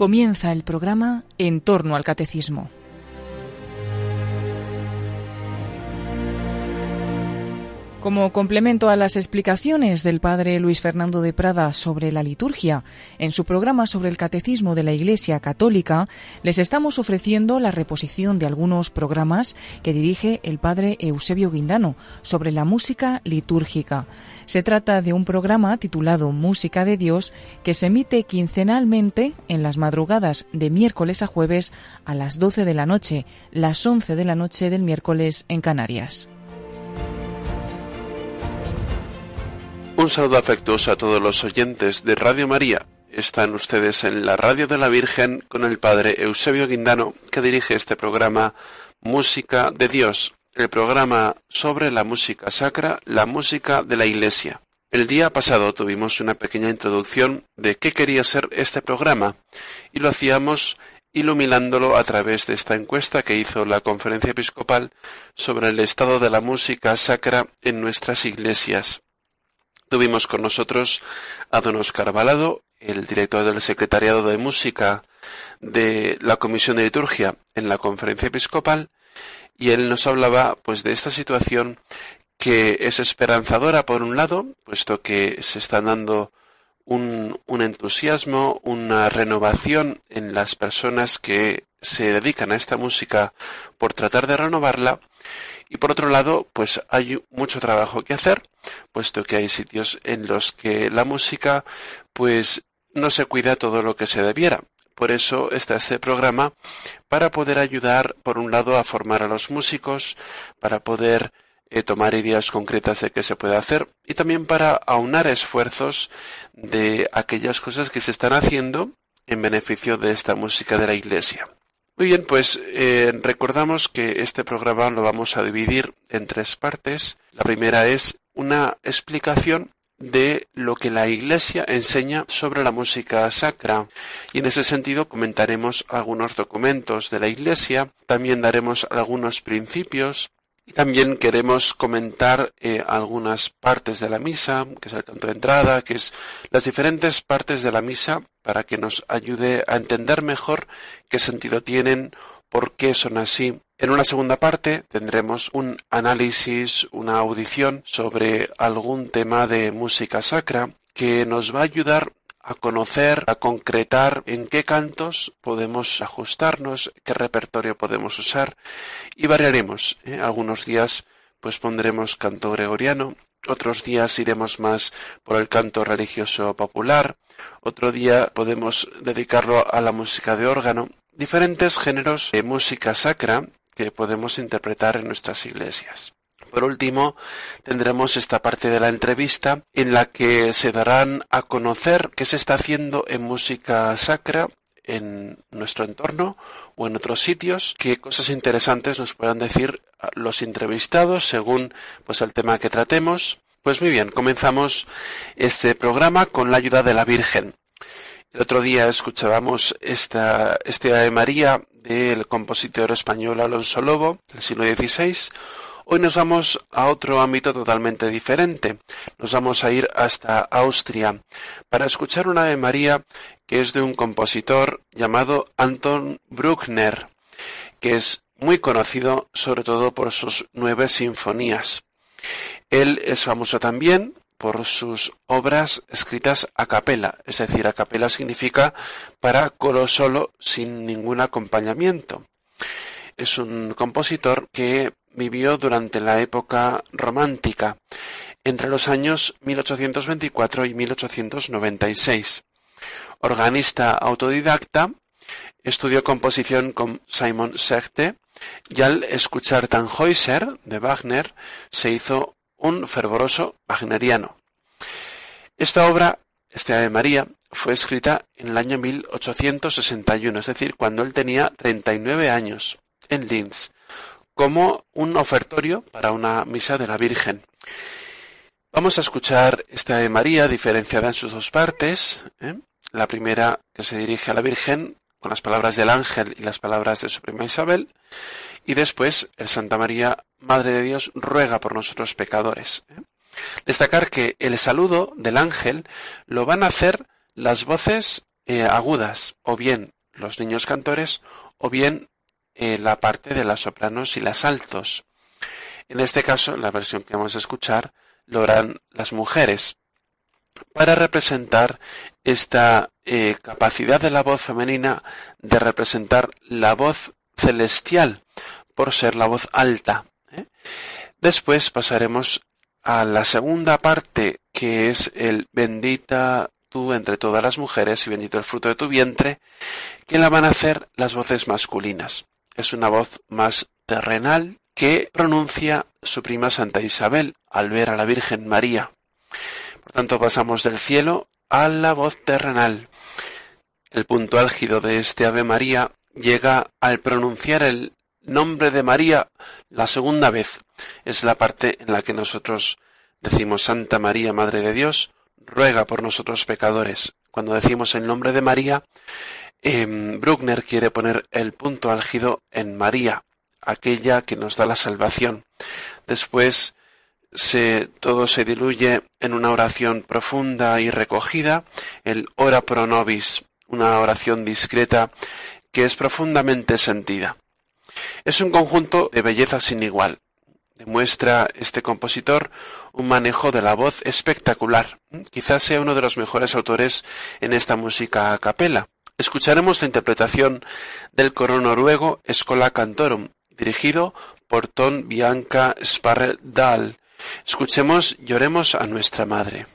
comienza el programa En torno al Catecismo. Como complemento a las explicaciones del padre Luis Fernando de Prada sobre la liturgia en su programa sobre el catecismo de la Iglesia Católica, les estamos ofreciendo la reposición de algunos programas que dirige el padre Eusebio Guindano sobre la música litúrgica. Se trata de un programa titulado Música de Dios que se emite quincenalmente en las madrugadas de miércoles a jueves a las 12 de la noche, las 11 de la noche del miércoles en Canarias. Un saludo afectuoso a todos los oyentes de Radio María. Están ustedes en la Radio de la Virgen con el Padre Eusebio Guindano, que dirige este programa Música de Dios, el programa sobre la música sacra, la música de la Iglesia. El día pasado tuvimos una pequeña introducción de qué quería ser este programa y lo hacíamos iluminándolo a través de esta encuesta que hizo la Conferencia Episcopal sobre el estado de la música sacra en nuestras iglesias. Tuvimos con nosotros a don Oscar Balado, el director del Secretariado de Música de la Comisión de Liturgia en la Conferencia Episcopal, y él nos hablaba pues de esta situación que es esperanzadora por un lado, puesto que se está dando un, un, entusiasmo, una renovación en las personas que se dedican a esta música por tratar de renovarla, y por otro lado, pues hay mucho trabajo que hacer, puesto que hay sitios en los que la música, pues no se cuida todo lo que se debiera. Por eso está este programa para poder ayudar, por un lado, a formar a los músicos, para poder eh, tomar ideas concretas de qué se puede hacer y también para aunar esfuerzos de aquellas cosas que se están haciendo en beneficio de esta música de la Iglesia. Muy bien, pues eh, recordamos que este programa lo vamos a dividir en tres partes. La primera es una explicación de lo que la Iglesia enseña sobre la música sacra. Y en ese sentido comentaremos algunos documentos de la Iglesia, también daremos algunos principios y también queremos comentar eh, algunas partes de la misa, que es el canto de entrada, que es las diferentes partes de la misa para que nos ayude a entender mejor qué sentido tienen, por qué son así. En una segunda parte tendremos un análisis, una audición sobre algún tema de música sacra que nos va a ayudar a conocer, a concretar en qué cantos podemos ajustarnos, qué repertorio podemos usar y variaremos. ¿eh? Algunos días pues pondremos canto gregoriano, otros días iremos más por el canto religioso popular, otro día podemos dedicarlo a la música de órgano, diferentes géneros de música sacra que podemos interpretar en nuestras iglesias. Por último, tendremos esta parte de la entrevista en la que se darán a conocer qué se está haciendo en música sacra en nuestro entorno o en otros sitios, qué cosas interesantes nos puedan decir los entrevistados según pues el tema que tratemos. Pues muy bien, comenzamos este programa con la ayuda de la Virgen. El otro día escuchábamos esta, este Ave María del compositor español Alonso Lobo, del siglo XVI, Hoy nos vamos a otro ámbito totalmente diferente. Nos vamos a ir hasta Austria para escuchar una de María que es de un compositor llamado Anton Bruckner, que es muy conocido sobre todo por sus nueve sinfonías. Él es famoso también por sus obras escritas a capela, es decir, a capela significa para coro solo sin ningún acompañamiento. Es un compositor que vivió durante la época romántica, entre los años 1824 y 1896. Organista autodidacta, estudió composición con Simon Sechte y al escuchar Tannhäuser de Wagner se hizo un fervoroso wagneriano. Esta obra, este Ave María, fue escrita en el año 1861, es decir, cuando él tenía 39 años, en Linz, como un ofertorio para una misa de la Virgen. Vamos a escuchar esta de María diferenciada en sus dos partes. ¿eh? La primera que se dirige a la Virgen con las palabras del ángel y las palabras de su prima Isabel. Y después el Santa María, Madre de Dios, ruega por nosotros pecadores. ¿eh? Destacar que el saludo del ángel lo van a hacer las voces eh, agudas, o bien los niños cantores, o bien eh, la parte de las sopranos y las altos. En este caso, la versión que vamos a escuchar lo harán las mujeres para representar esta eh, capacidad de la voz femenina de representar la voz celestial por ser la voz alta. ¿eh? Después pasaremos a la segunda parte que es el bendita tú entre todas las mujeres y bendito el fruto de tu vientre, que la van a hacer las voces masculinas. Es una voz más terrenal que pronuncia su prima Santa Isabel al ver a la Virgen María. Por tanto, pasamos del cielo a la voz terrenal. El punto álgido de este Ave María llega al pronunciar el nombre de María la segunda vez. Es la parte en la que nosotros decimos Santa María, Madre de Dios, ruega por nosotros pecadores. Cuando decimos el nombre de María, Bruckner quiere poner el punto álgido en María, aquella que nos da la salvación. Después se, todo se diluye en una oración profunda y recogida, el ora pro nobis, una oración discreta que es profundamente sentida. Es un conjunto de belleza sin igual. Demuestra este compositor un manejo de la voz espectacular. Quizás sea uno de los mejores autores en esta música a capela. Escucharemos la interpretación del coro noruego Escola Cantorum, dirigido por Ton Bianca Sparredal. Escuchemos Lloremos a nuestra Madre.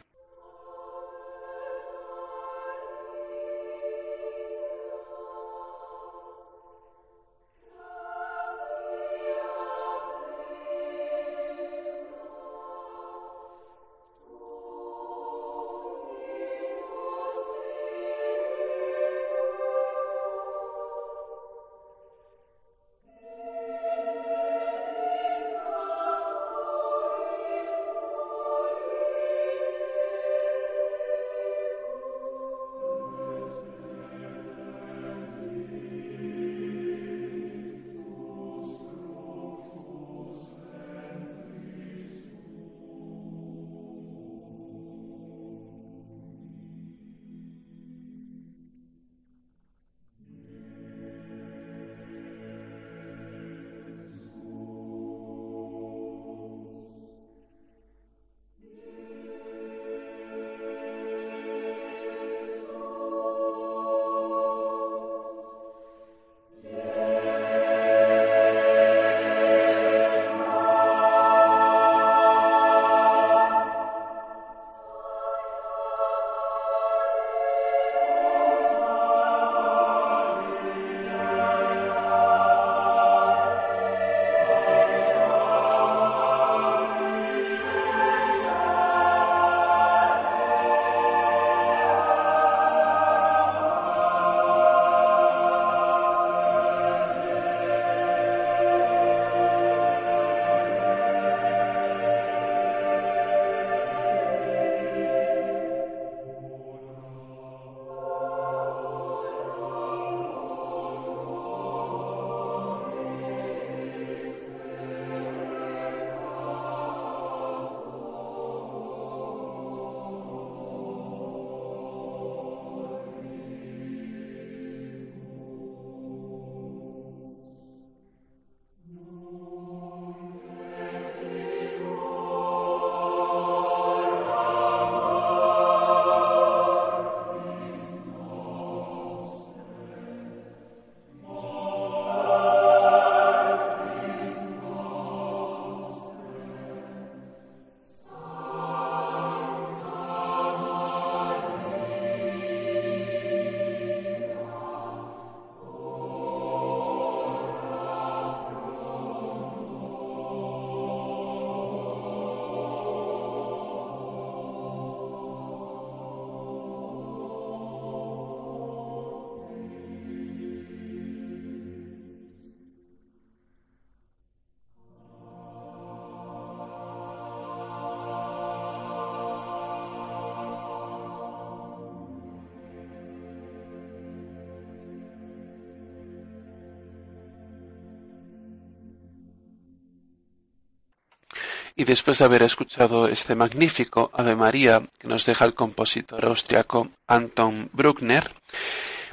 Y después de haber escuchado este magnífico Ave María que nos deja el compositor austriaco Anton Bruckner,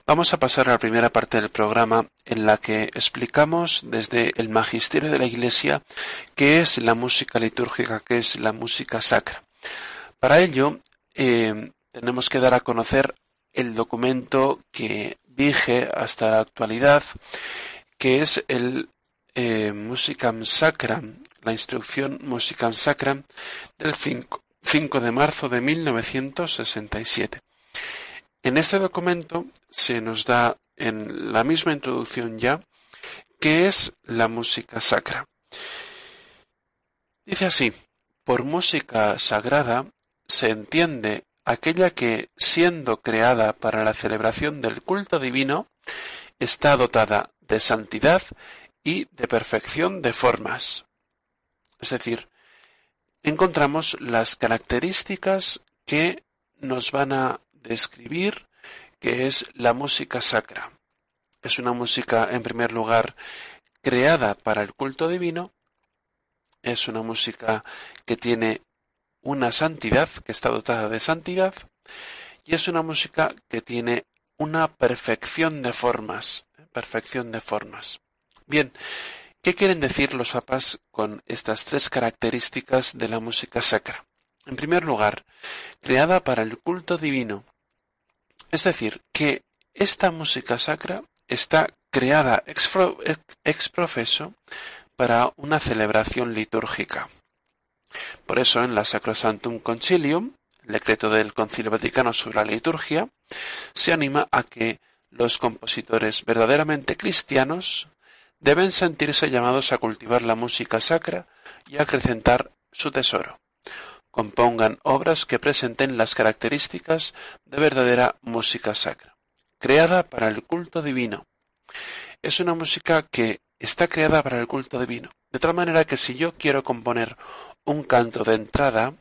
vamos a pasar a la primera parte del programa en la que explicamos desde el magisterio de la Iglesia qué es la música litúrgica, qué es la música sacra. Para ello, eh, tenemos que dar a conocer el documento que vige hasta la actualidad, que es el eh, Musicam Sacram, la instrucción Musicam Sacram del 5, 5 de marzo de 1967. En este documento se nos da en la misma introducción ya qué es la música sacra. Dice así, por música sagrada se entiende aquella que, siendo creada para la celebración del culto divino, está dotada de santidad y de perfección de formas. Es decir, encontramos las características que nos van a describir que es la música sacra. Es una música, en primer lugar, creada para el culto divino, es una música que tiene una santidad, que está dotada de santidad, y es una música que tiene una perfección de formas, perfección de formas. Bien, ¿qué quieren decir los papas con estas tres características de la música sacra? En primer lugar, creada para el culto divino. Es decir, que esta música sacra está creada ex, profeso para una celebración litúrgica. Por eso en la Sacrosantum Concilium, el decreto del Concilio Vaticano sobre la liturgia, se anima a que los compositores verdaderamente cristianos deben sentirse llamados a cultivar la música sacra y a acrecentar su tesoro. Compongan obras que presenten las características de verdadera música sacra, creada para el culto divino. Es una música que está creada para el culto divino, de tal manera que si yo quiero componer un canto de entrada,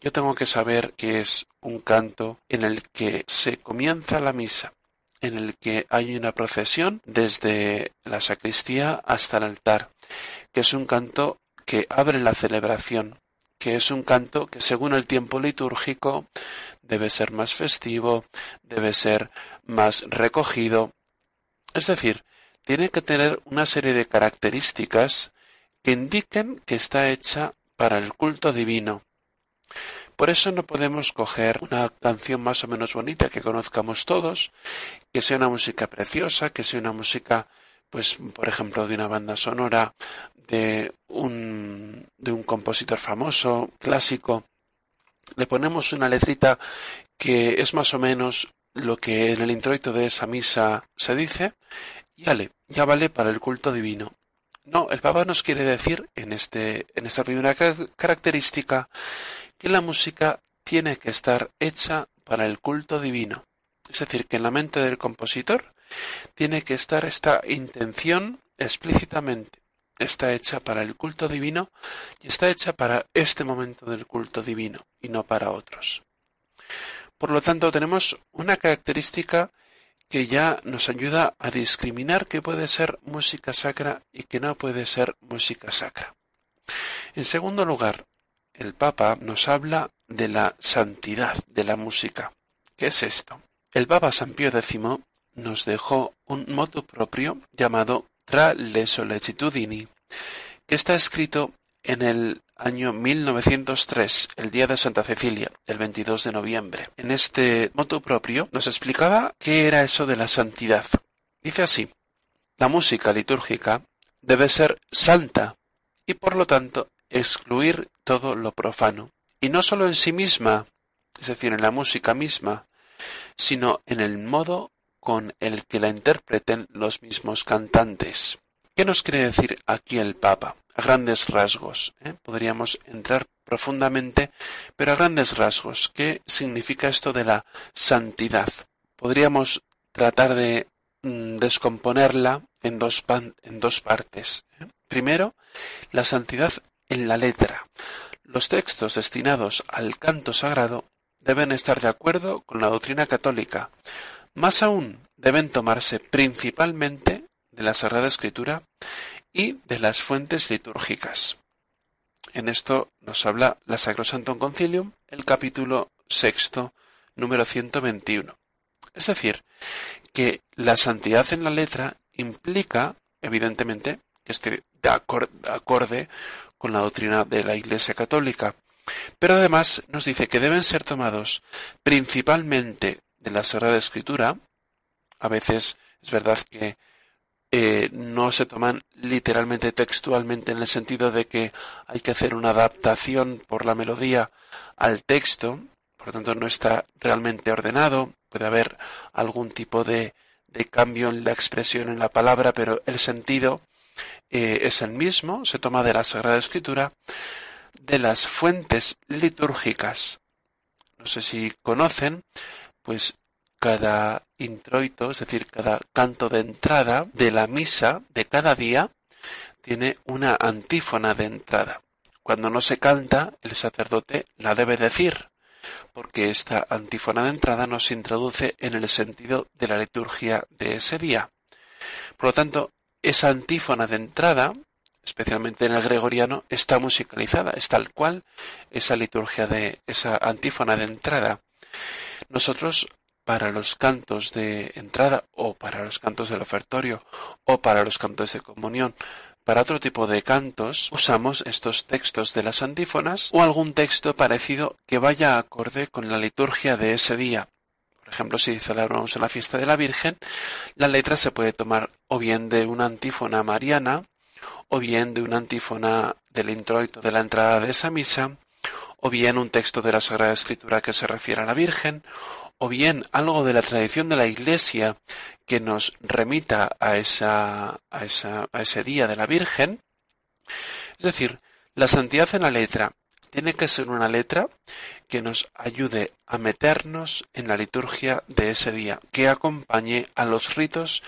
yo tengo que saber que es un canto en el que se comienza la misa, en el que hay una procesión desde la sacristía hasta el altar, que es un canto que abre la celebración, que es un canto que según el tiempo litúrgico debe ser más festivo, debe ser más recogido. Es decir, tiene que tener una serie de características que indiquen que está hecha para el culto divino, por eso no podemos coger una canción más o menos bonita que conozcamos todos, que sea una música preciosa, que sea una música, pues, por ejemplo, de una banda sonora, de un, de un compositor famoso, clásico. Le ponemos una letrita que es más o menos lo que en el introito de esa misa se dice, y vale, ya vale para el culto divino. No, el Papa nos quiere decir en, este, en esta primera característica que la música tiene que estar hecha para el culto divino. Es decir, que en la mente del compositor tiene que estar esta intención explícitamente. Está hecha para el culto divino y está hecha para este momento del culto divino y no para otros. Por lo tanto, tenemos una característica que ya nos ayuda a discriminar qué puede ser música sacra y qué no puede ser música sacra. En segundo lugar, el Papa nos habla de la santidad de la música. ¿Qué es esto? El Papa San Pío X nos dejó un motu propio llamado Tra le sollecitudini, que está escrito en el año 1903, el día de Santa Cecilia, el 22 de noviembre. En este motu propio nos explicaba qué era eso de la santidad. Dice así, la música litúrgica debe ser santa y por lo tanto excluir todo lo profano, y no sólo en sí misma, es decir, en la música misma, sino en el modo con el que la interpreten los mismos cantantes. ¿Qué nos quiere decir aquí el Papa? A grandes rasgos. ¿eh? Podríamos entrar profundamente, pero a grandes rasgos. ¿Qué significa esto de la santidad? Podríamos tratar de mm, descomponerla en dos, partes. ¿eh? Primero, la santidad en la letra. Los textos destinados al canto sagrado deben estar de acuerdo con la doctrina católica. Más aún, deben tomarse principalmente de la Sagrada Escritura y de las fuentes litúrgicas. En esto nos habla la Sacrosantum Concilium, el capítulo sexto, número 121. Es decir, que la santidad en la letra implica, evidentemente, que esté de acorde con la doctrina de la Iglesia Católica. Pero además nos dice que deben ser tomados principalmente de la Sagrada Escritura. A veces es verdad que eh, no se toman literalmente textualmente en el sentido de que hay que hacer una adaptación por la melodía al texto, por lo tanto no está realmente ordenado, puede haber algún tipo de, de cambio en la expresión en la palabra, pero el sentido eh, es el mismo, se toma de la Sagrada Escritura, de las fuentes litúrgicas. No sé si conocen, pues cada introito, es decir, cada canto de entrada de la misa de cada día, tiene una antífona de entrada. Cuando no se canta, el sacerdote la debe decir, porque esta antífona de entrada nos introduce en el sentido de la liturgia de ese día. Por lo tanto, esa antífona de entrada, especialmente en el gregoriano, está musicalizada, es tal cual esa liturgia de esa antífona de entrada. Nosotros para los cantos de entrada o para los cantos del ofertorio o para los cantos de comunión. Para otro tipo de cantos usamos estos textos de las antífonas o algún texto parecido que vaya acorde con la liturgia de ese día. Por ejemplo, si celebramos la fiesta de la Virgen, la letra se puede tomar o bien de una antífona mariana, o bien de una antífona del introito de la entrada de esa misa, o bien un texto de la Sagrada Escritura que se refiere a la Virgen, o bien algo de la tradición de la Iglesia que nos remita a, esa, a, esa, a ese día de la Virgen. Es decir, la santidad en la letra tiene que ser una letra que nos ayude a meternos en la liturgia de ese día, que acompañe a los ritos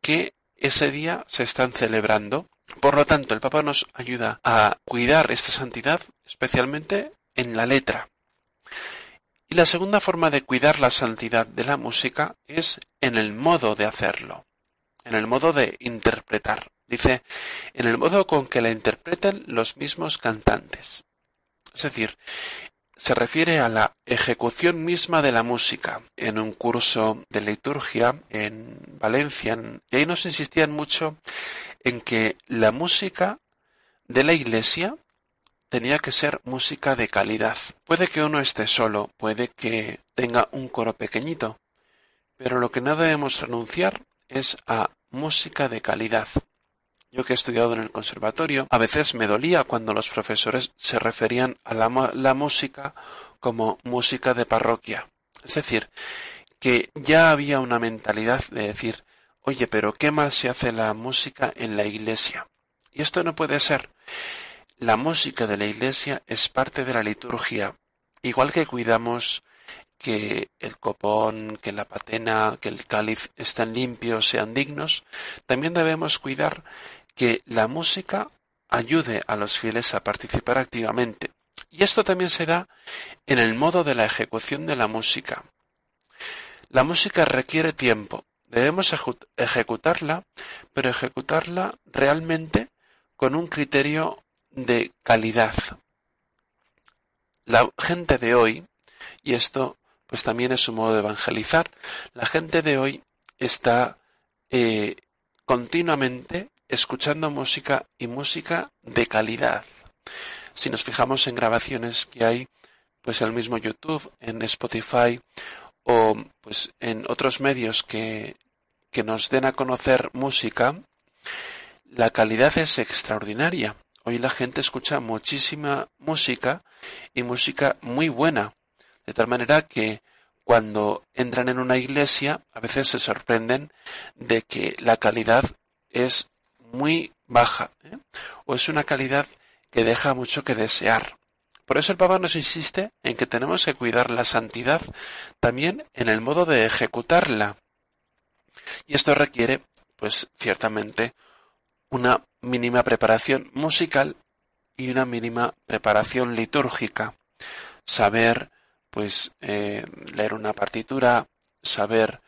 que ese día se están celebrando. Por lo tanto, el Papa nos ayuda a cuidar esta santidad, especialmente en la letra. Y la segunda forma de cuidar la santidad de la música es en el modo de hacerlo, en el modo de interpretar. Dice, en el modo con que la interpreten los mismos cantantes. Es decir, se refiere a la ejecución misma de la música. En un curso de liturgia en Valencia, y ahí nos insistían mucho en que la música de la iglesia tenía que ser música de calidad. Puede que uno esté solo, puede que tenga un coro pequeñito, pero lo que no debemos renunciar es a música de calidad. Yo que he estudiado en el conservatorio, a veces me dolía cuando los profesores se referían a la, la música como música de parroquia. Es decir, que ya había una mentalidad de decir, oye, pero qué mal se hace la música en la iglesia. Y esto no puede ser. La música de la Iglesia es parte de la liturgia, igual que cuidamos que el copón, que la patena, que el cáliz estén limpios, sean dignos, también debemos cuidar que la música ayude a los fieles a participar activamente. Y esto también se da en el modo de la ejecución de la música. La música requiere tiempo. Debemos ejecutarla, pero ejecutarla realmente con un criterio de calidad. La gente de hoy, y esto pues también es su modo de evangelizar, la gente de hoy está eh, continuamente escuchando música y música de calidad. Si nos fijamos en grabaciones que hay, pues el mismo YouTube, en Spotify o pues en otros medios que, que nos den a conocer música, la calidad es extraordinaria. Hoy la gente escucha muchísima música y música muy buena, de tal manera que cuando entran en una iglesia a veces se sorprenden de que la calidad es muy baja ¿eh? o es una calidad que deja mucho que desear. Por eso el Papa nos insiste en que tenemos que cuidar la santidad también en el modo de ejecutarla. Y esto requiere, pues ciertamente, una mínima preparación musical y una mínima preparación litúrgica. Saber, pues, eh, leer una partitura, saber,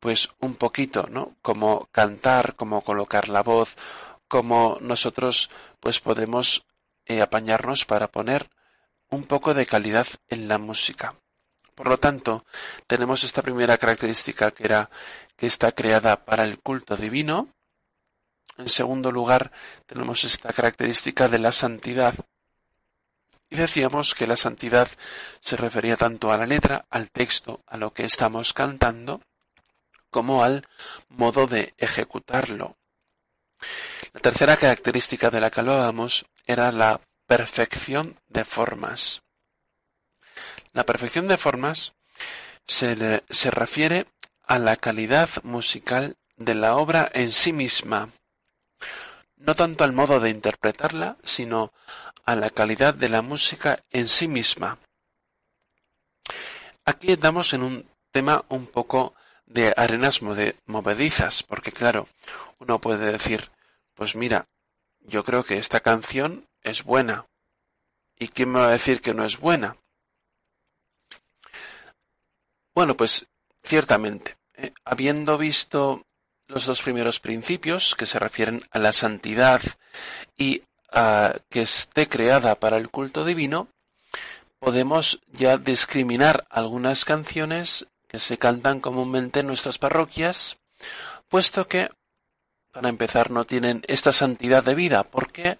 pues, un poquito, ¿no? Cómo cantar, cómo colocar la voz, cómo nosotros, pues, podemos eh, apañarnos para poner un poco de calidad en la música. Por lo tanto, tenemos esta primera característica que era que está creada para el culto divino. En segundo lugar, tenemos esta característica de la santidad. Y decíamos que la santidad se refería tanto a la letra, al texto, a lo que estamos cantando, como al modo de ejecutarlo. La tercera característica de la que hablábamos era la perfección de formas. La perfección de formas se, se refiere a la calidad musical de la obra en sí misma, no tanto al modo de interpretarla, sino a la calidad de la música en sí misma. Aquí estamos en un tema un poco de arenas movedizas, porque claro, uno puede decir, pues mira, yo creo que esta canción es buena. ¿Y quién me va a decir que no es buena? Bueno, pues ciertamente, eh, habiendo visto los dos primeros principios que se refieren a la santidad y a que esté creada para el culto divino, podemos ya discriminar algunas canciones que se cantan comúnmente en nuestras parroquias, puesto que, para empezar, no tienen esta santidad de vida, porque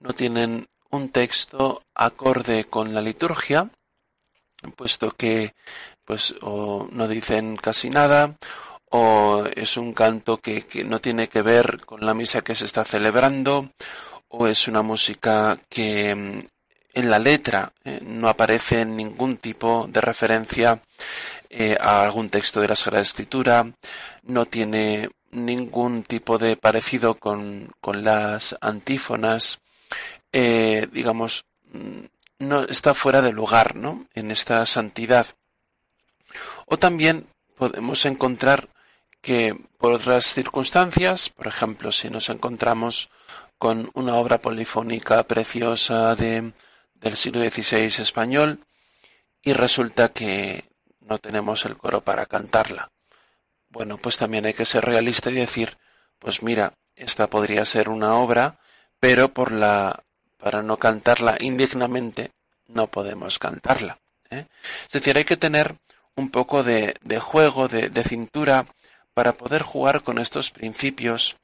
no tienen un texto acorde con la liturgia, puesto que pues o no dicen casi nada o es un canto que, no tiene que ver con la misa que se está celebrando o es una música que en la letra eh, no aparece ningún tipo de referencia eh, a algún texto de la Sagrada Escritura, no tiene ningún tipo de parecido con, con las antífonas, eh, digamos, mm, no está fuera de lugar, ¿no? En esta santidad. O también podemos encontrar que por otras circunstancias, por ejemplo, si nos encontramos con una obra polifónica preciosa de, del siglo XVI español y resulta que no tenemos el coro para cantarla. Bueno, pues también hay que ser realista y decir, pues mira, esta podría ser una obra, pero por la para no cantarla indignamente no podemos cantarla. ¿eh? Es decir, hay que tener un poco de, juego, de, cintura, para poder jugar con estos principios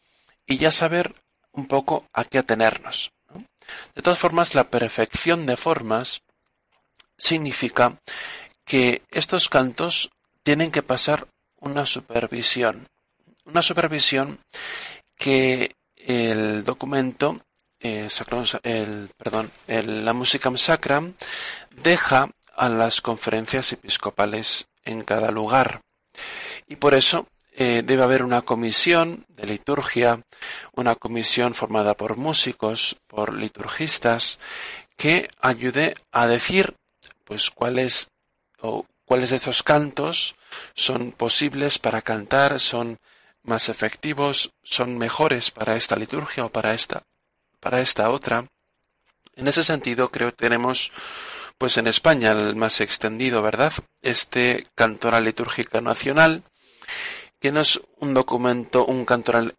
y ya saber un poco a qué atenernos. De todas formas, la perfección de formas significa que estos cantos tienen que pasar una supervisión. Una supervisión que el documento, eh, el, perdón, la música sacra deja a las conferencias episcopales en cada lugar. Y por eso eh, debe haber una comisión de liturgia, una comisión formada por músicos, por liturgistas, que ayude a decir pues cuáles o cuáles de estos cantos son posibles para cantar, son más efectivos, son mejores para esta liturgia o para esta para esta otra. En ese sentido, creo que tenemos pues en España el más extendido, ¿verdad? Este Cantoral Litúrgica Nacional, que no es un documento, un cantoral,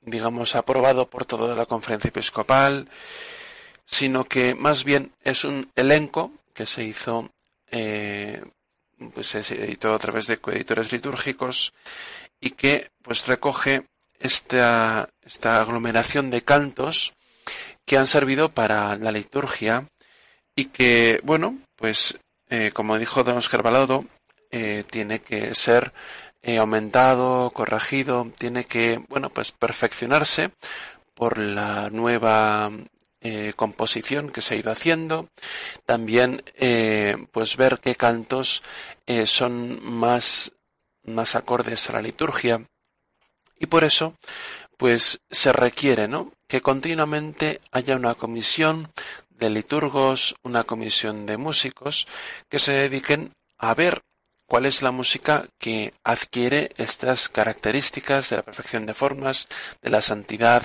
digamos, aprobado por toda la conferencia episcopal, sino que más bien es un elenco que se hizo, eh, pues se editó a través de coeditores litúrgicos y que pues recoge esta, esta aglomeración de cantos que han servido para la liturgia y que, bueno, pues eh, como dijo don Oscar Balado, eh, tiene que ser eh, aumentado, corregido, tiene que, bueno, pues perfeccionarse por la nueva composición que se ha ido haciendo, también pues ver qué cantos son más, más acordes a la liturgia y por eso pues se requiere, ¿no? Que continuamente haya una comisión de liturgos, una comisión de músicos que se dediquen a ver cuál es la música que adquiere estas características de la perfección de formas, de la santidad,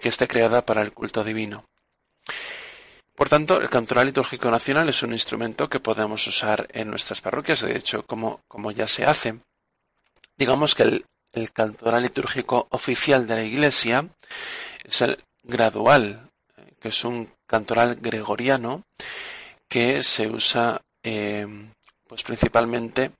que esté creada para el culto divino. Por tanto, el cantoral litúrgico nacional es un instrumento que podemos usar en nuestras parroquias, de hecho, como, como ya se hace. Digamos que el, el cantoral litúrgico oficial de la Iglesia es el gradual, que es un cantoral gregoriano que se usa pues principalmente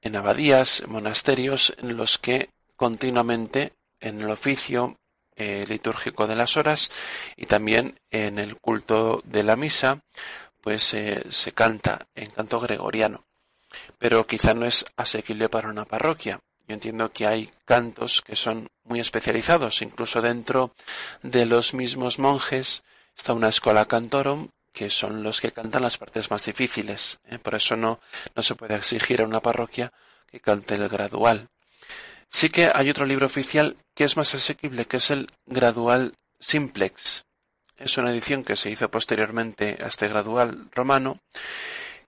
en abadías, monasterios, en los que continuamente en el oficio eh, litúrgico de las horas y también en el culto de la misa, pues eh, se canta en canto gregoriano. Pero quizá no es asequible para una parroquia. Yo entiendo que hay cantos que son muy especializados, incluso dentro de los mismos monjes está una escuela cantorum que son los que cantan las partes más difíciles. ¿eh? Por eso no, no se puede exigir a una parroquia que cante el gradual. Sí que hay otro libro oficial que es más asequible, que es el Gradual Simplex. Es una edición que se hizo posteriormente a este gradual romano,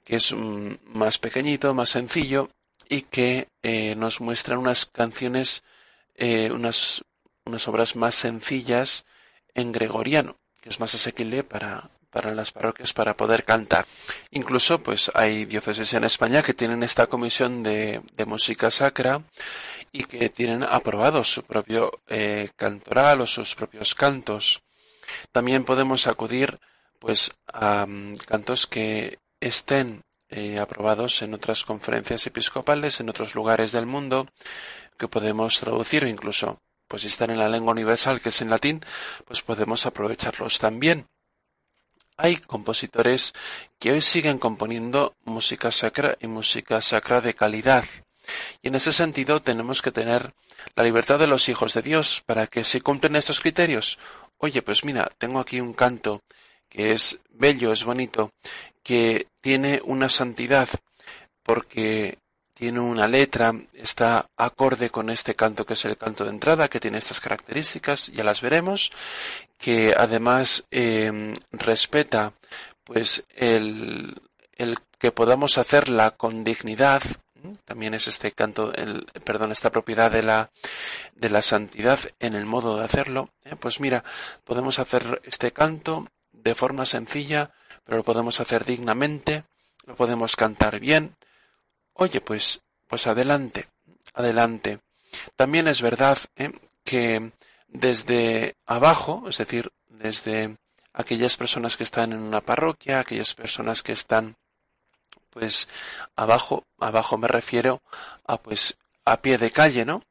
que es más pequeñito, más sencillo y que eh, nos muestra unas canciones, eh, unas, unas obras más sencillas en gregoriano, que es más asequible para, para las parroquias para poder cantar. Incluso pues hay diócesis en España que tienen esta comisión de, música sacra y que tienen aprobado su propio eh, cantoral o sus propios cantos. También podemos acudir pues a mm, cantos que estén eh, aprobados en otras conferencias episcopales en otros lugares del mundo que podemos traducir o incluso pues si están en la lengua universal que es en latín pues podemos aprovecharlos también hay compositores que hoy siguen componiendo música sacra y música sacra de calidad. Y en ese sentido tenemos que tener la libertad de los hijos de Dios para que si cumplen estos criterios, oye, pues mira, tengo aquí un canto que es bello, es bonito, que tiene una santidad, porque tiene una letra, está acorde con este canto que es el canto de entrada, que tiene estas características, ya las veremos, que además em, respeta pues el, el que podamos hacerla con dignidad, también es este canto, el, perdón, esta propiedad de la, de la santidad en el modo de hacerlo, ¿eh? pues mira, podemos hacer este canto de forma sencilla, pero lo podemos hacer dignamente, lo podemos cantar bien, Oye, pues, pues adelante, adelante. También es verdad ¿eh? que desde abajo, es decir, desde aquellas personas que están en una parroquia, aquellas personas que están pues abajo, abajo me refiero a pues a pie de calle, ¿no?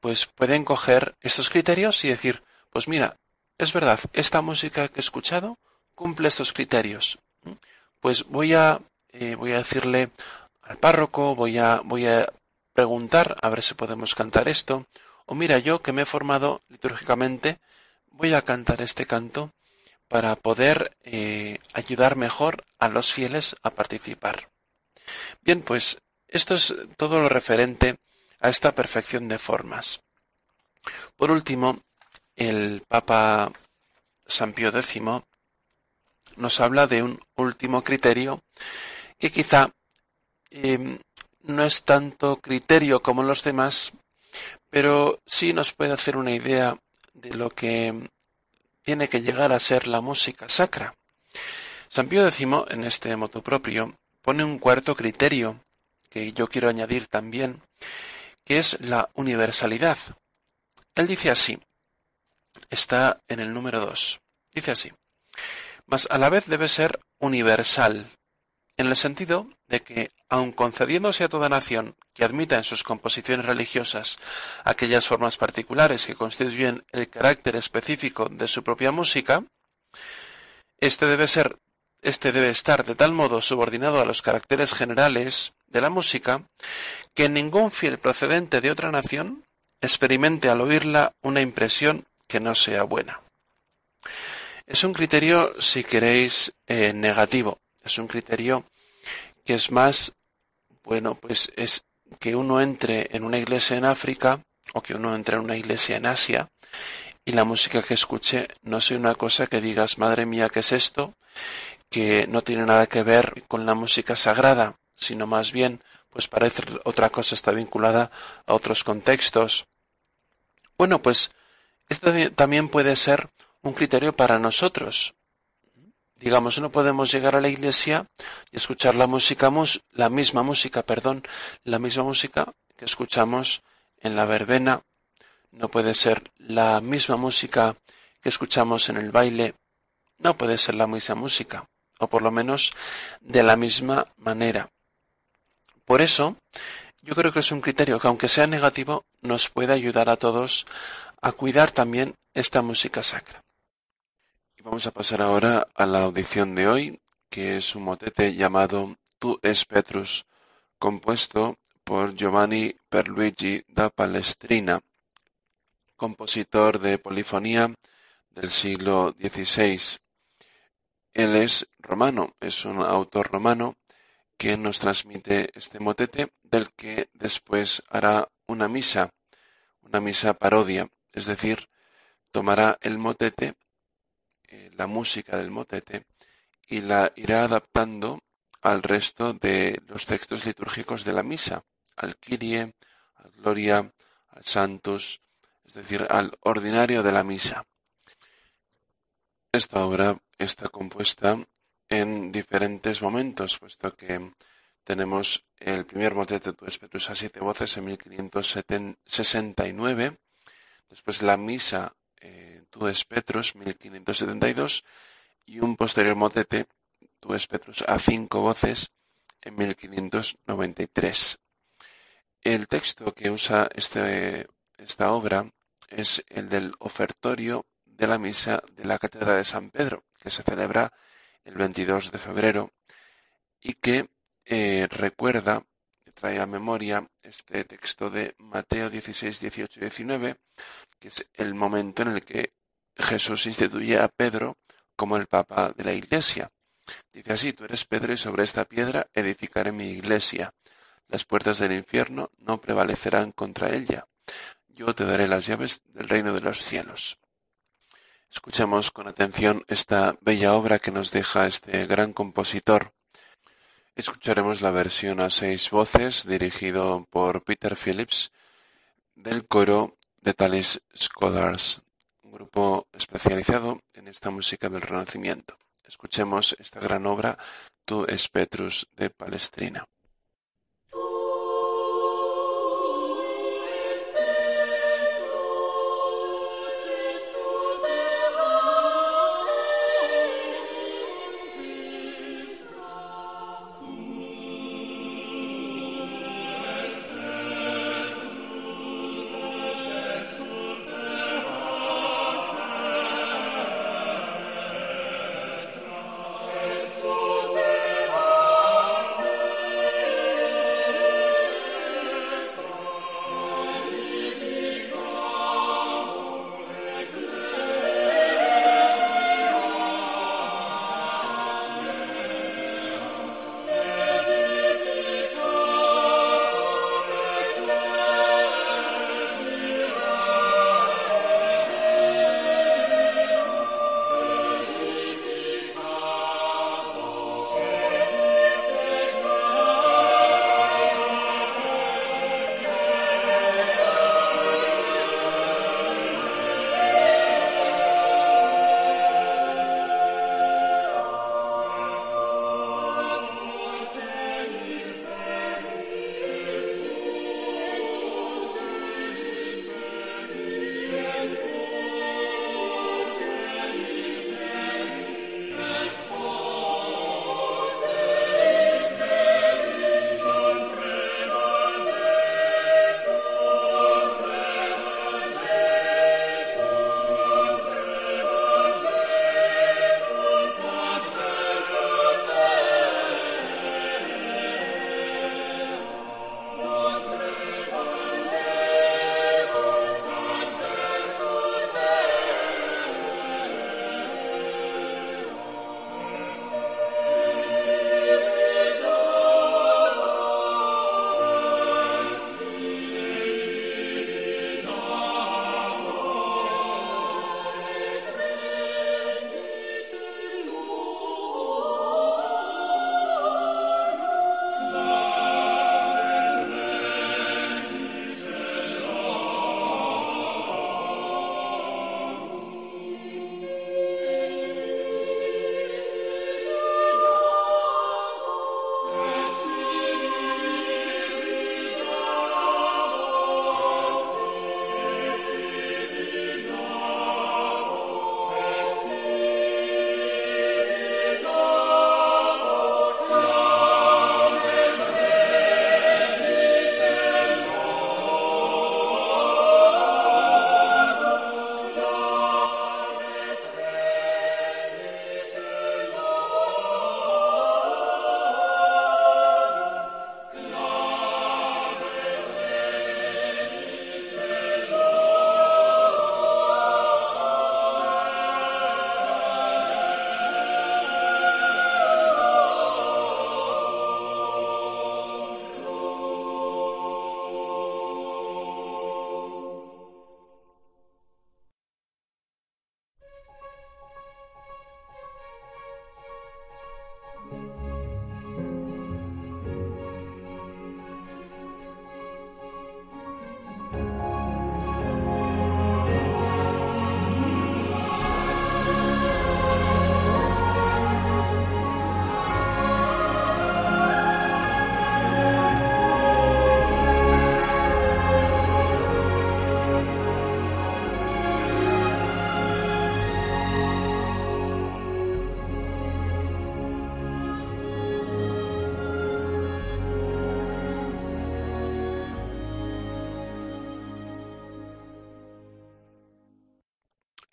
Pues pueden coger estos criterios y decir, pues mira, es verdad, esta música que he escuchado cumple estos criterios. Pues voy a eh, voy a decirle al párroco, voy a, preguntar a ver si podemos cantar esto, o mira, yo que me he formado litúrgicamente, voy a cantar este canto para poder eh, ayudar mejor a los fieles a participar. Bien, pues esto es todo lo referente a esta perfección de formas. Por último, el Papa San Pío X nos habla de un último criterio que quizá Em, no es tanto criterio como los demás, pero sí nos puede hacer una idea de lo que tiene que llegar a ser la música sacra. San Pío X, en este moto propio, pone un cuarto criterio que yo quiero añadir también, que es la universalidad. Él dice así, está en el número 2, dice así, mas a la vez debe ser universal, en el sentido de que, aun concediéndose a toda nación que admita en sus composiciones religiosas aquellas formas particulares que constituyen el carácter específico de su propia música, este debe ser este debe estar de tal modo subordinado a los caracteres generales de la música que ningún fiel procedente de otra nación experimente al oírla una impresión que no sea buena. Es un criterio, si queréis, eh, negativo, es un criterio que es más, bueno, pues es que uno entre en una iglesia en África o que uno entre en una iglesia en Asia y la música que escuche no sea una cosa que digas, madre mía, ¿qué es esto? que no tiene nada que ver con la música sagrada, sino más bien, pues parece otra cosa, está vinculada a otros contextos. Bueno, pues esto también puede ser un criterio para nosotros. Digamos, no podemos llegar a la iglesia y escuchar la música, la misma música, perdón, la misma música que escuchamos en la verbena. No puede ser la misma música que escuchamos en el baile. no puede ser la misma música, o por lo menos de la misma manera. Por eso, yo creo que es un criterio que, aunque sea negativo, nos puede ayudar a todos a cuidar también esta música sacra. Vamos a pasar ahora a la audición de hoy, que es un motete llamado Tu es Petrus, compuesto por Giovanni Perluigi da Palestrina, compositor de polifonía del siglo XVI. Él es romano, es un autor romano que nos transmite este motete del que después hará una misa, una misa parodia, es decir, tomará el motete, eh, la música del motete, y la irá adaptando al resto de los textos litúrgicos de la misa, al Kyrie, al Gloria, al Santos, es decir, al ordinario de la misa. Esta obra está compuesta en diferentes momentos, puesto que tenemos el primer motete Tu Espetus a siete voces en 1569, después la misa eh, Tu es Petrus 1572 y un posterior motete Tu es Petrus a cinco voces en 1593. El texto que usa este, esta obra es el del ofertorio de la misa de la Catedral de San Pedro, que se celebra el 22 de febrero y que eh, recuerda, trae a memoria este texto de Mateo 16, 18 y 19, que es el momento en el que Jesús instituye a Pedro como el Papa de la Iglesia. Dice así, tú eres Pedro y sobre esta piedra edificaré mi iglesia. Las puertas del infierno no prevalecerán contra ella. Yo te daré las llaves del reino de los cielos. Escuchemos con atención esta bella obra que nos deja este gran compositor. Escucharemos la versión a seis voces dirigido por Peter Phillips del coro de Talis Scholars, un grupo especializado en esta música del Renacimiento. Escuchemos esta gran obra Tu es Petrus de Palestrina.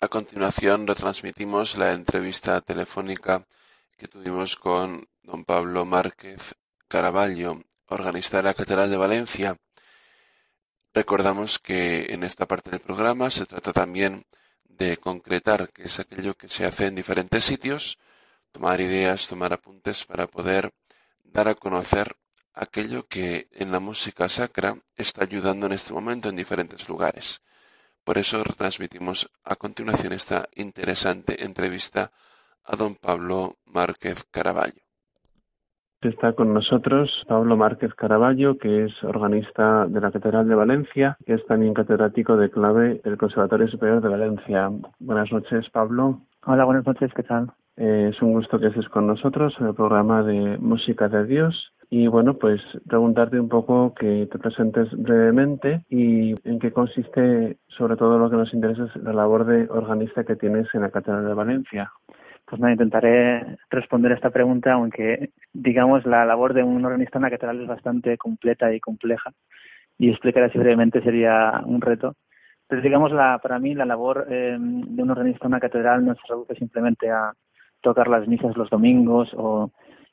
A continuación retransmitimos la entrevista telefónica que tuvimos con don Pablo Márquez Caraballo, organista de la Catedral de Valencia. Recordamos que en esta parte del programa se trata también de concretar qué es aquello que se hace en diferentes sitios, tomar ideas, tomar apuntes para poder dar a conocer aquello que en la música sacra está ayudando en este momento en diferentes lugares. Por eso retransmitimos a continuación esta interesante entrevista a don Pablo Márquez Caraballo. Está con nosotros Pablo Márquez Caraballo, que es organista de la Catedral de Valencia, que es también catedrático de clave del Conservatorio Superior de Valencia. Buenas noches, Pablo. Hola, buenas noches, ¿qué tal? Eh, es un gusto que estés con nosotros en el programa de Música de Dios. Y bueno, pues preguntarte un poco que te presentes brevemente y en qué consiste, sobre todo lo que nos interesa, es la labor de organista que tienes en la Catedral de Valencia. Pues nada, intentaré responder a esta pregunta, aunque digamos la labor de un organista en la catedral es bastante completa y compleja y explicar así brevemente sería un reto. Pero digamos, la, para mí la labor eh, de un organista en una catedral no se reduce simplemente a tocar las misas los domingos o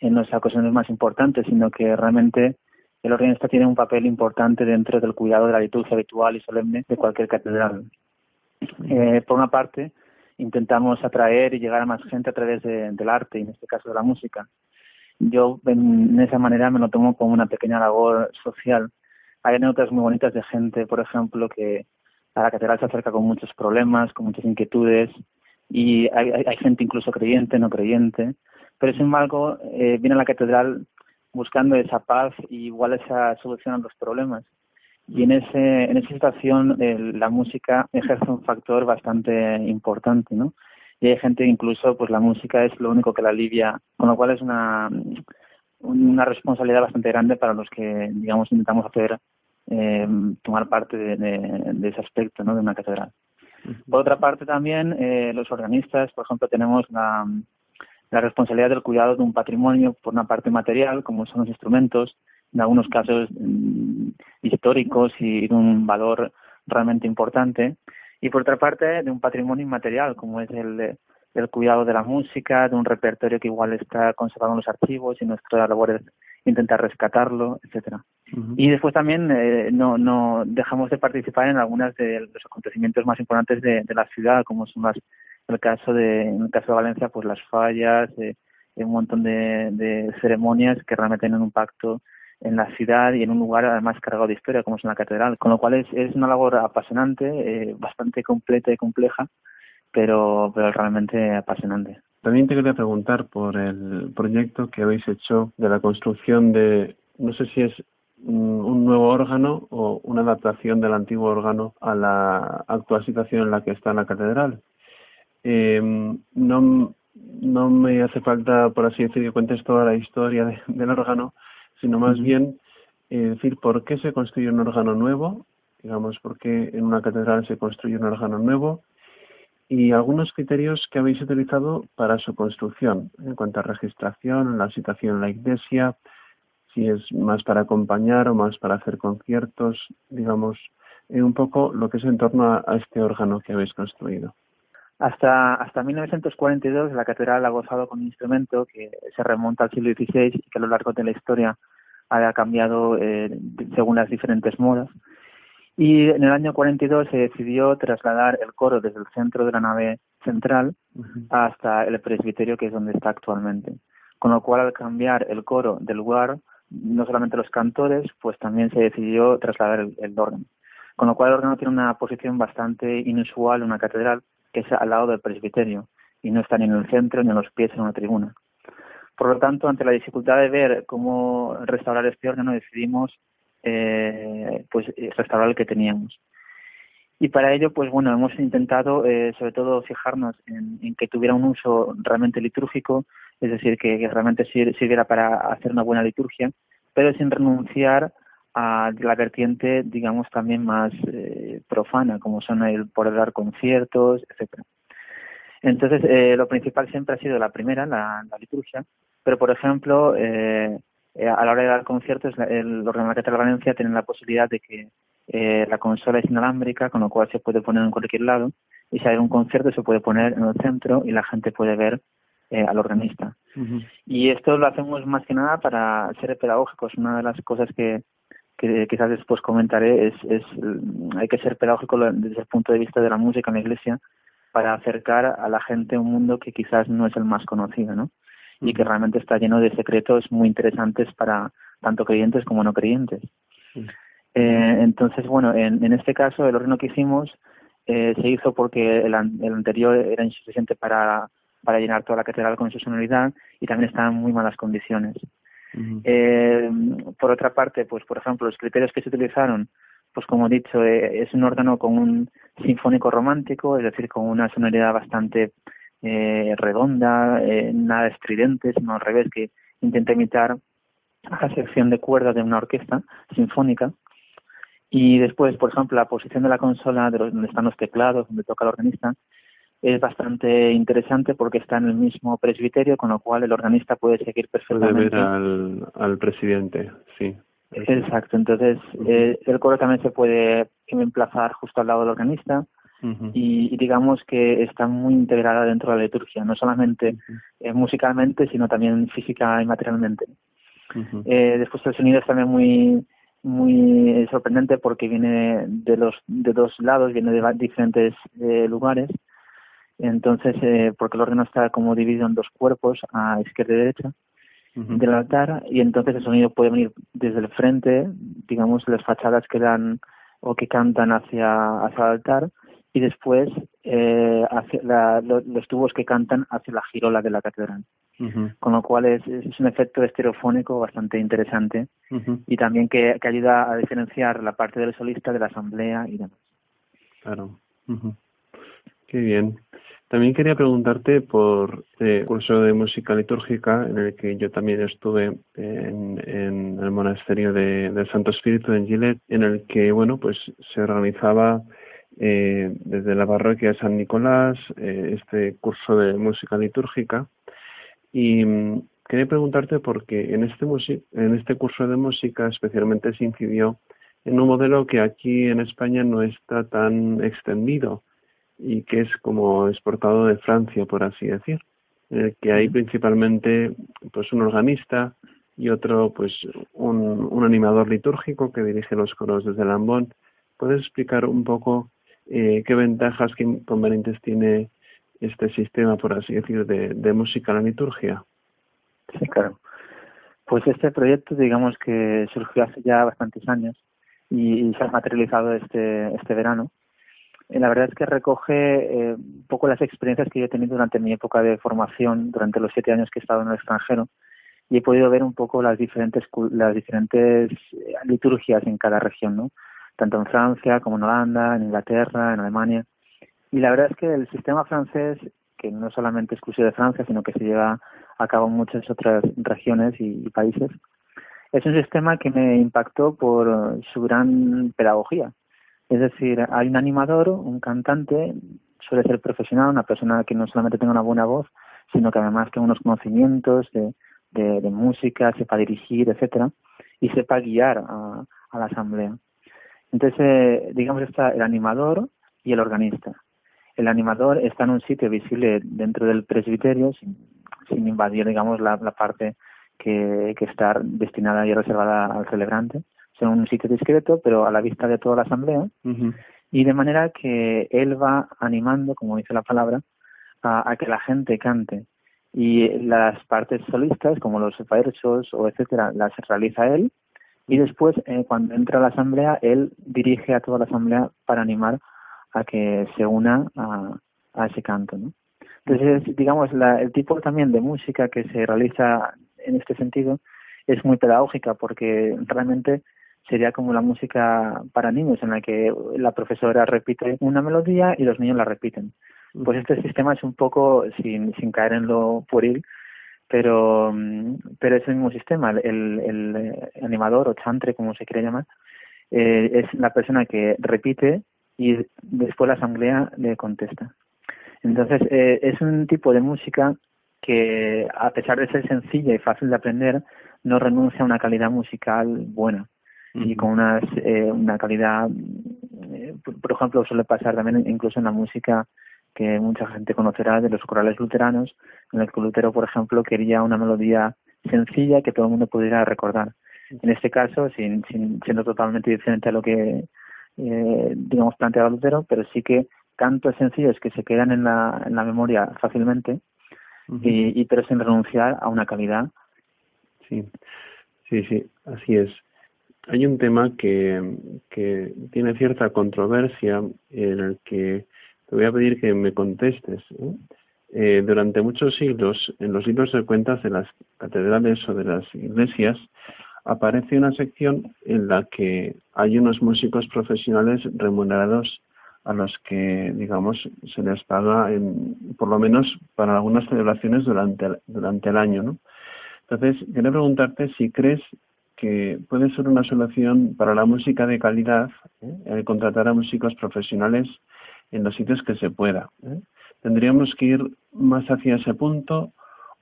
en las ocasiones más importantes, sino que realmente el organista tiene un papel importante dentro del cuidado de la liturgia habitual y solemne de cualquier catedral. Eh, por una parte, intentamos atraer y llegar a más gente a través del arte y en este caso de la música. Yo en, esa manera me lo tomo como una pequeña labor social. Hay anécdotas muy bonitas de gente, por ejemplo, que a la catedral se acerca con muchos problemas, con muchas inquietudes y hay, hay gente incluso creyente, no creyente, pero sin embargo eh, viene a la catedral buscando esa paz y igual esa solución a los problemas. Y en ese en esa situación la música ejerce un factor bastante importante no y hay gente incluso pues la música es lo único que la alivia con lo cual es una una responsabilidad bastante grande para los que digamos intentamos hacer eh, tomar parte de, de, ese aspecto no de una catedral. Por otra parte también eh, los organistas por ejemplo tenemos la la responsabilidad del cuidado de un patrimonio por una parte material como son los instrumentos en algunos casos mm, históricos y de un valor realmente importante, y por otra parte de un patrimonio inmaterial como es el, el cuidado de la música, de un repertorio que igual está conservado en los archivos y nuestra labor es intentar rescatarlo, etcétera. Y después también eh, no, no dejamos de participar en algunos de los acontecimientos más importantes de, de la ciudad, como son las, el caso de, en el caso de Valencia, pues las fallas, eh, un montón de, de ceremonias que realmente tienen un impacto en la ciudad y en un lugar además cargado de historia como es una catedral, con lo cual es, es una labor apasionante, eh, bastante completa y compleja, pero, pero realmente apasionante. También te quería preguntar por el proyecto que habéis hecho de la construcción de, no sé si es un nuevo órgano o una adaptación del antiguo órgano a la actual situación en la que está la catedral. Eh, no, no me hace falta, por así decirlo, que cuentes toda la historia del órgano, sino más bien eh, decir por qué se construye un órgano nuevo, digamos, por qué en una catedral se construye un órgano nuevo y algunos criterios que habéis utilizado para su construcción en cuanto a registración, la situación en la iglesia, si es más para acompañar o más para hacer conciertos, digamos, eh, un poco lo que es en torno a, a este órgano que habéis construido. Hasta, hasta 1942 la catedral ha gozado con un instrumento que se remonta al siglo XVI y que a lo largo de la historia ha cambiado eh, según las diferentes modas. Y en el año 42 se decidió trasladar el coro desde el centro de la nave central hasta el presbiterio, que es donde está actualmente. Con lo cual, al cambiar el coro del lugar, no solamente los cantores, pues también se decidió trasladar el, el órgano. Con lo cual, el órgano tiene una posición bastante inusual en una catedral, que es al lado del presbiterio, y no está ni en el centro ni en los pies en una tribuna. Por lo tanto, ante la dificultad de ver cómo restaurar este órgano, decidimos eh, pues restaurar el que teníamos. Y para ello, pues bueno, hemos intentado eh, sobre todo fijarnos en, que tuviera un uso realmente litúrgico, es decir, que, realmente sirviera para hacer una buena liturgia, pero sin renunciar a la vertiente, digamos, también más eh, profana, como son el poder dar conciertos, etcétera. Entonces, eh, lo principal siempre ha sido la primera, la, liturgia, pero, por ejemplo, eh, a la hora de dar conciertos, el órgano de la Valencia tiene la posibilidad de que eh, la consola es inalámbrica, con lo cual se puede poner en cualquier lado y si hay un concierto se puede poner en el centro y la gente puede ver eh, al organista. Y esto lo hacemos más que nada para ser pedagógicos. Una de las cosas que, que quizás después comentaré es, es mm, hay que ser pedagógico desde el punto de vista de la música en la iglesia para acercar a la gente a un mundo que quizás no es el más conocido, ¿no? Y que realmente está lleno de secretos muy interesantes para tanto creyentes como no creyentes. Eh, entonces, bueno, en, en este caso el horno que hicimos eh, se hizo porque el, el anterior era insuficiente para, para llenar toda la catedral con su sonoridad y también estaba en muy malas condiciones. Eh, por otra parte, pues por ejemplo, los criterios que se utilizaron, pues como he dicho, eh, es un órgano con un sinfónico romántico, es decir, con una sonoridad bastante eh, redonda, eh, nada estridente, sino al revés, que intenta imitar la sección de cuerdas de una orquesta sinfónica. Y después, por ejemplo, la posición de la consola, de donde están los teclados, donde toca el organista, es bastante interesante porque está en el mismo presbiterio, con lo cual el organista puede seguir perfectamente. Puede ver al, al presidente, sí. Exacto, entonces eh, el coro también se puede emplazar justo al lado del organista y, y, digamos que está muy integrada dentro de la liturgia, no solamente eh, musicalmente, sino también física y materialmente. eh, después el sonido es también muy muy sorprendente porque viene de los de dos lados, viene de diferentes eh, lugares. Entonces, eh, porque el órgano está como dividido en dos cuerpos, a izquierda y derecha del altar, y entonces el sonido puede venir desde el frente, digamos, las fachadas que dan o que cantan hacia, hacia el altar, y después eh, hacia la, los tubos que cantan hacia la girola de la catedral. Con lo cual es, es, un efecto estereofónico bastante interesante y también que, que, ayuda a diferenciar la parte del solista de la asamblea y demás. Claro. Qué bien. También quería preguntarte por el curso de música litúrgica en el que yo también estuve en, en el monasterio de, del Santo Espíritu en Gilet, en el que, bueno, pues se organizaba eh, desde la parroquia de San Nicolás eh, este curso de música litúrgica y mm, quería preguntarte porque en este, en este curso de música especialmente se incidió en un modelo que aquí en España no está tan extendido y que es como exportado de Francia, por así decir, en el que hay principalmente pues un organista y otro pues un, un animador litúrgico que dirige los coros desde Lambón. ¿Puedes explicar un poco eh, qué ventajas, qué inconvenientes tiene este sistema, por así decir, de, de música a la liturgia? Sí, claro. Pues este proyecto, digamos que surgió hace ya bastantes años y, y se ha materializado este, este verano. Y la verdad es que recoge eh, un poco las experiencias que yo he tenido durante mi época de formación, durante los siete años que he estado en el extranjero, y he podido ver un poco las diferentes las diferentes liturgias en cada región, ¿no? Tanto en Francia como en Holanda, en Inglaterra, en Alemania. Y la verdad es que el sistema francés, que no solamente es exclusivo de Francia, sino que se lleva a cabo en muchas otras regiones y países, es un sistema que me impactó por su gran pedagogía. Es decir, hay un animador, un cantante, suele ser profesional, una persona que no solamente tenga una buena voz, sino que además tenga unos conocimientos de, de, música, sepa dirigir, etcétera, y sepa guiar a, la asamblea. Entonces, eh, digamos, está el animador y el organista. El animador está en un sitio visible dentro del presbiterio, sin, sin invadir, digamos, la, la parte que, que está destinada y reservada al celebrante en un sitio discreto, pero a la vista de toda la asamblea, uh -huh. y de manera que él va animando, como dice la palabra, a, a, que la gente cante. Y las partes solistas, como los versos o etcétera, las realiza él, y después, eh, cuando entra a la asamblea, él dirige a toda la asamblea para animar a que se una a, a ese canto, ¿no? Entonces, digamos, la, el tipo también de música que se realiza en este sentido es muy pedagógica porque realmente sería como la música para niños en la que la profesora repite una melodía y los niños la repiten. Pues este sistema es un poco, sin, sin caer en lo pueril, pero, pero es el mismo sistema. El, el animador o chantre, como se quiere llamar, eh, es la persona que repite y después la asamblea le contesta. Entonces, eh, es un tipo de música que, a pesar de ser sencilla y fácil de aprender, no renuncia a una calidad musical buena y con unas, eh, una calidad, eh, por, ejemplo, suele pasar también incluso en la música que mucha gente conocerá de los corales luteranos, en el que Lutero, por ejemplo, quería una melodía sencilla que todo el mundo pudiera recordar. En este caso, sin, sin siendo totalmente diferente a lo que, eh, digamos, planteaba Lutero, pero sí que cantos sencillos que se quedan en la, en la memoria fácilmente, y, y, pero sin renunciar a una calidad. Sí, sí, sí, así es. Hay un tema que, que tiene cierta controversia en el que te voy a pedir que me contestes. ¿eh? Eh, durante muchos siglos, en los libros de cuentas de las catedrales o de las iglesias, aparece una sección en la que hay unos músicos profesionales remunerados a los que, digamos, se les paga, en, por lo menos para algunas celebraciones durante, durante el año, ¿no? Entonces, quería preguntarte si crees que puede ser una solución para la música de calidad ¿eh? el contratar a músicos profesionales en los sitios que se pueda. ¿eh? ¿Tendríamos que ir más hacia ese punto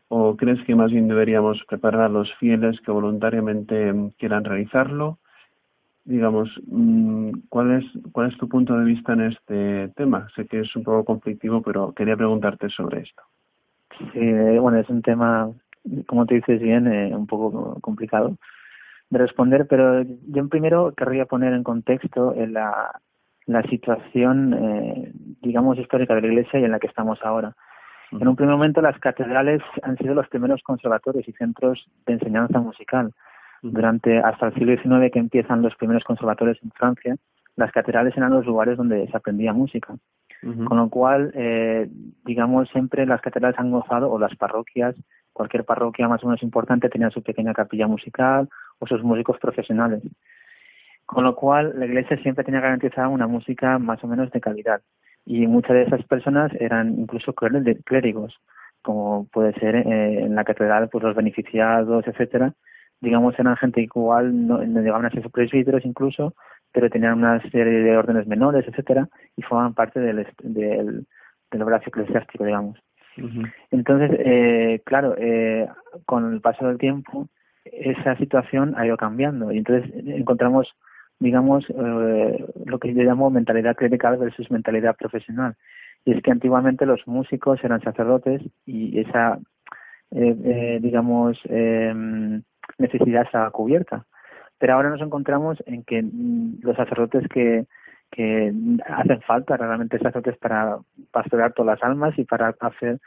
o crees que más bien deberíamos preparar a los fieles que voluntariamente quieran realizarlo? Digamos, mm, ¿cuál es, ¿cuál es tu punto de vista en este tema? Sé que es un poco conflictivo, pero quería preguntarte sobre esto. Sí, bueno, es un tema, como te dices bien, eh, un poco complicado de responder, pero yo primero querría poner en contexto la, la situación, eh, digamos, histórica de la Iglesia y en la que estamos ahora. En un primer momento, las catedrales han sido los primeros conservatorios y centros de enseñanza musical. Durante hasta el siglo XIX, que empiezan los primeros conservatorios en Francia, las catedrales eran los lugares donde se aprendía música. Con lo cual, eh, digamos, siempre las catedrales han gozado, o las parroquias, cualquier parroquia más o menos importante tenía su pequeña capilla musical o sus músicos profesionales. Con lo cual, la iglesia siempre tenía garantizada una música más o menos de calidad. Y muchas de esas personas eran incluso clérigos, como puede ser eh, en la catedral, pues los beneficiados, etcétera. Digamos, eran gente igual, no, no llegaban a ser presbíteros incluso, pero tenían una serie de órdenes menores, etcétera, y formaban parte del, del, del brazo eclesiástico, digamos. Entonces, eh, claro, eh, con el paso del tiempo, esa situación ha ido cambiando y entonces encontramos digamos, eh, lo que yo llamo mentalidad clerical versus mentalidad profesional. Y es que antiguamente los músicos eran sacerdotes y esa, eh, eh, digamos, em, necesidad estaba cubierta. Pero ahora nos encontramos en que mm, los sacerdotes que, que hacen falta realmente sacerdotes para pastorear todas las almas y para hacer,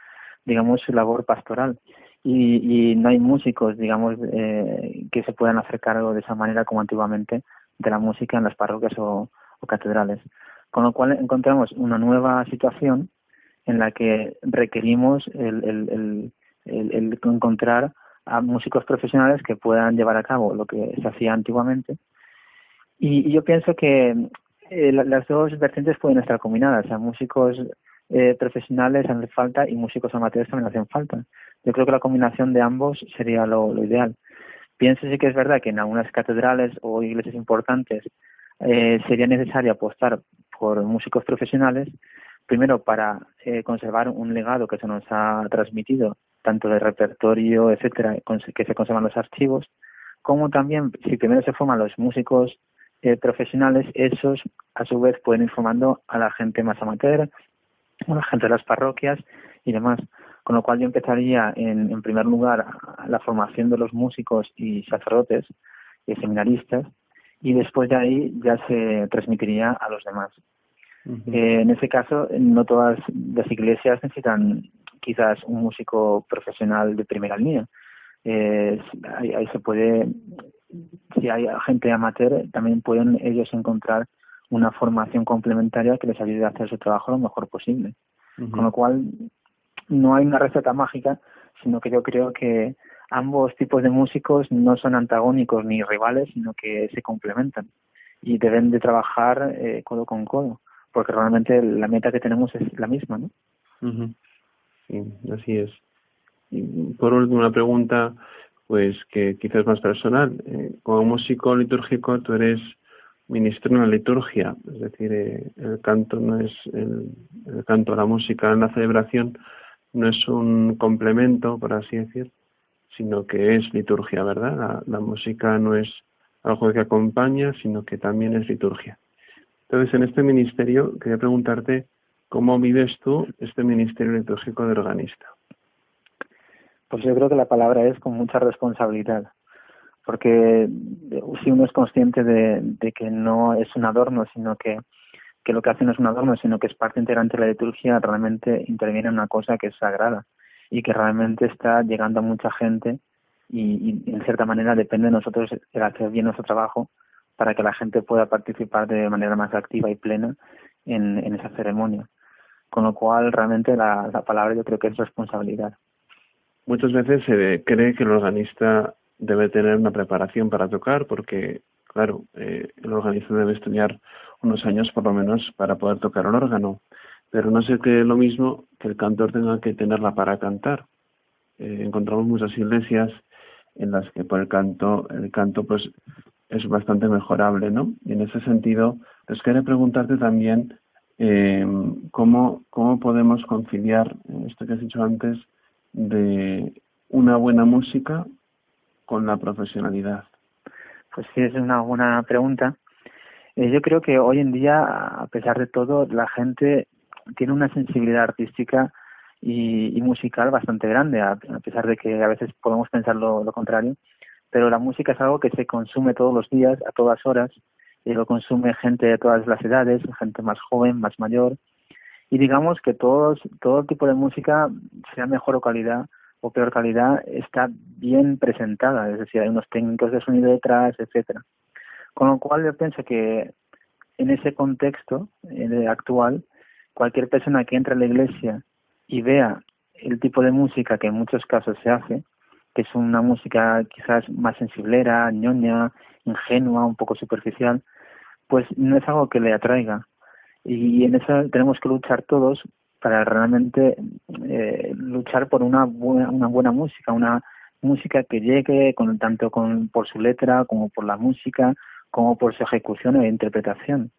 digamos, su labor pastoral. Y, y no hay músicos, digamos, que se puedan hacer cargo de esa manera como antiguamente de la música en las parroquias o, catedrales. Con lo cual encontramos una nueva situación en la que requerimos el, el, el, encontrar a músicos profesionales que puedan llevar a cabo lo que se hacía antiguamente. Y, yo pienso que eh, las dos vertientes pueden estar combinadas. O sea, músicos eh, profesionales hacen falta y músicos amateurs también hacen falta. Yo creo que la combinación de ambos sería lo ideal. Pienso sí que es verdad que en algunas catedrales o iglesias importantes eh, sería necesario apostar por músicos profesionales, primero para eh, conservar un legado que se nos ha transmitido, tanto de repertorio, etcétera, que se conservan los archivos, como también, si primero se forman los músicos eh, profesionales, esos a su vez pueden ir formando a la gente más amateur, a la gente de las parroquias y demás. Con lo cual yo empezaría en, en primer lugar la formación de los músicos y sacerdotes y seminaristas y después de ahí ya se transmitiría a los demás. Eh, en ese caso, no todas las iglesias necesitan quizás un músico profesional de primera línea. Eh, ahí, ahí, se puede, si hay gente amateur, también pueden ellos encontrar una formación complementaria que les ayude a hacer su trabajo lo mejor posible. Con lo cual, no hay una receta mágica, sino que yo creo que ambos tipos de músicos no son antagónicos ni rivales, sino que se complementan y deben de trabajar eh, codo con codo, porque realmente la meta que tenemos es la misma, ¿no? Sí, así es. Y por último, una pregunta, pues que quizás más personal. Eh, como músico litúrgico, tú eres ministro en la liturgia, es decir, eh, el canto no es el, el canto, la música en la celebración no es un complemento, por así decir, sino que es liturgia, ¿verdad? La, música no es algo que acompaña, sino que también es liturgia. Entonces, en este ministerio, quería preguntarte cómo vives tú este ministerio litúrgico de organista. Pues yo creo que la palabra es con mucha responsabilidad, porque si uno es consciente de, que no es un adorno, sino que, que lo que hace no es un adorno, sino que es parte integrante de la liturgia, realmente interviene en una cosa que es sagrada y que realmente está llegando a mucha gente y, en cierta manera depende de nosotros el hacer bien nuestro trabajo para que la gente pueda participar de manera más activa y plena en, esa ceremonia. Con lo cual, realmente la, palabra yo creo que es responsabilidad. Muchas veces se cree que el organista debe tener una preparación para tocar porque, claro, eh, el organista debe estudiar unos años por lo menos para poder tocar el órgano. Pero no sé qué es lo mismo que el cantor tenga que tenerla para cantar. Eh, encontramos muchas iglesias en las que por el canto, el canto pues es bastante mejorable, ¿no? Y en ese sentido, pues quería preguntarte también eh, cómo, cómo podemos conciliar esto que has dicho antes de una buena música con la profesionalidad. Pues sí, es una buena pregunta. Eh, yo creo que hoy en día, a pesar de todo, la gente tiene una sensibilidad artística y, musical bastante grande, a, pesar de que a veces podemos pensar lo, contrario. Pero la música es algo que se consume todos los días, a todas horas, y lo consume gente de todas las edades, gente más joven, más mayor. Y digamos que todo tipo de música, sea mejor o calidad o peor calidad, está bien presentada, es decir, hay unos técnicos de sonido detrás, etcétera. Con lo cual yo pienso que en ese contexto actual, cualquier persona que entre a la iglesia y vea el tipo de música que en muchos casos se hace, que es una música quizás más sensiblera, ñoña, ingenua, un poco superficial, pues no es algo que le atraiga. Y en eso tenemos que luchar todos para realmente eh, luchar por una buena, una buena música, una música que llegue con, tanto con, por su letra como por la música, como por su ejecución e interpretación.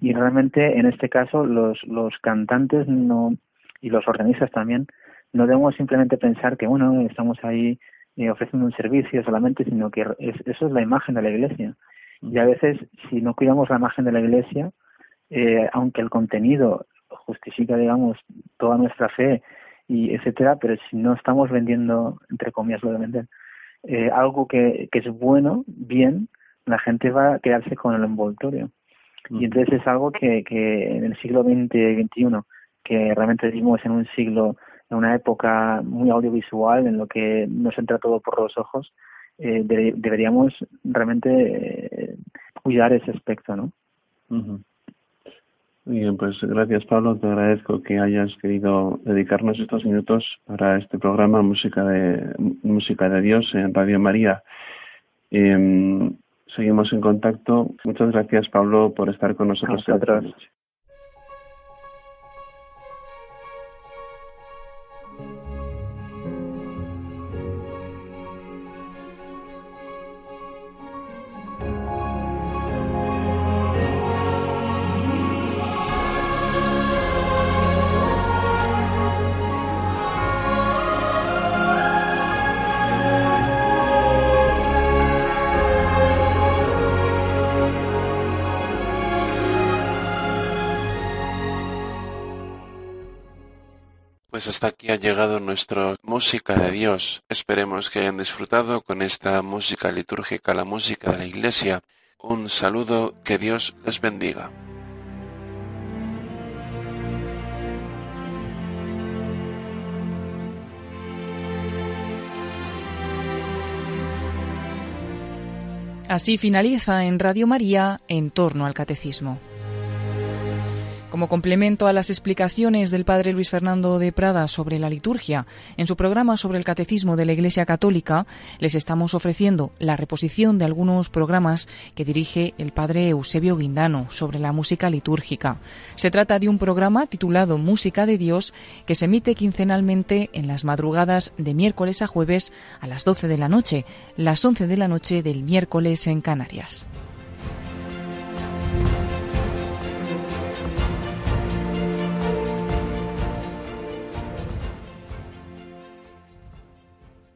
Y realmente en este caso los, los cantantes no, y los organistas también, no debemos simplemente pensar que, bueno, estamos ahí eh, ofreciendo un servicio solamente, sino que eso es la imagen de la iglesia. Y a veces, si no cuidamos la imagen de la iglesia, eh, aunque el contenido justifica, digamos, toda nuestra fe y etcétera, pero si no estamos vendiendo, entre comillas, lo de vender, eh, algo que, que es bueno, bien, la gente va a quedarse con el envoltorio. Y entonces es algo que, que en el siglo XX, XXI, que realmente vivimos en un siglo, en una época muy audiovisual, en lo que nos entra todo por los ojos, eh, deberíamos realmente eh, cuidar ese aspecto, ¿no? Bien, pues gracias Pablo, te agradezco que hayas querido dedicarnos estos minutos para este programa Música de Música de Dios en Radio María. Em, seguimos en contacto. Muchas gracias Pablo por estar con nosotros. esta Pues hasta aquí ha llegado nuestra música de Dios. Esperemos que hayan disfrutado con esta música litúrgica, la música de la Iglesia. Un saludo, que Dios les bendiga. Así finaliza en Radio María en torno al catecismo. Como complemento a las explicaciones del padre Luis Fernando de Prada sobre la liturgia, en su programa sobre el catecismo de la Iglesia Católica, les estamos ofreciendo la reposición de algunos programas que dirige el padre Eusebio Guindano sobre la música litúrgica. Se trata de un programa titulado Música de Dios que se emite quincenalmente en las madrugadas de miércoles a jueves a las 12 de la noche, las 11 de la noche del miércoles en Canarias.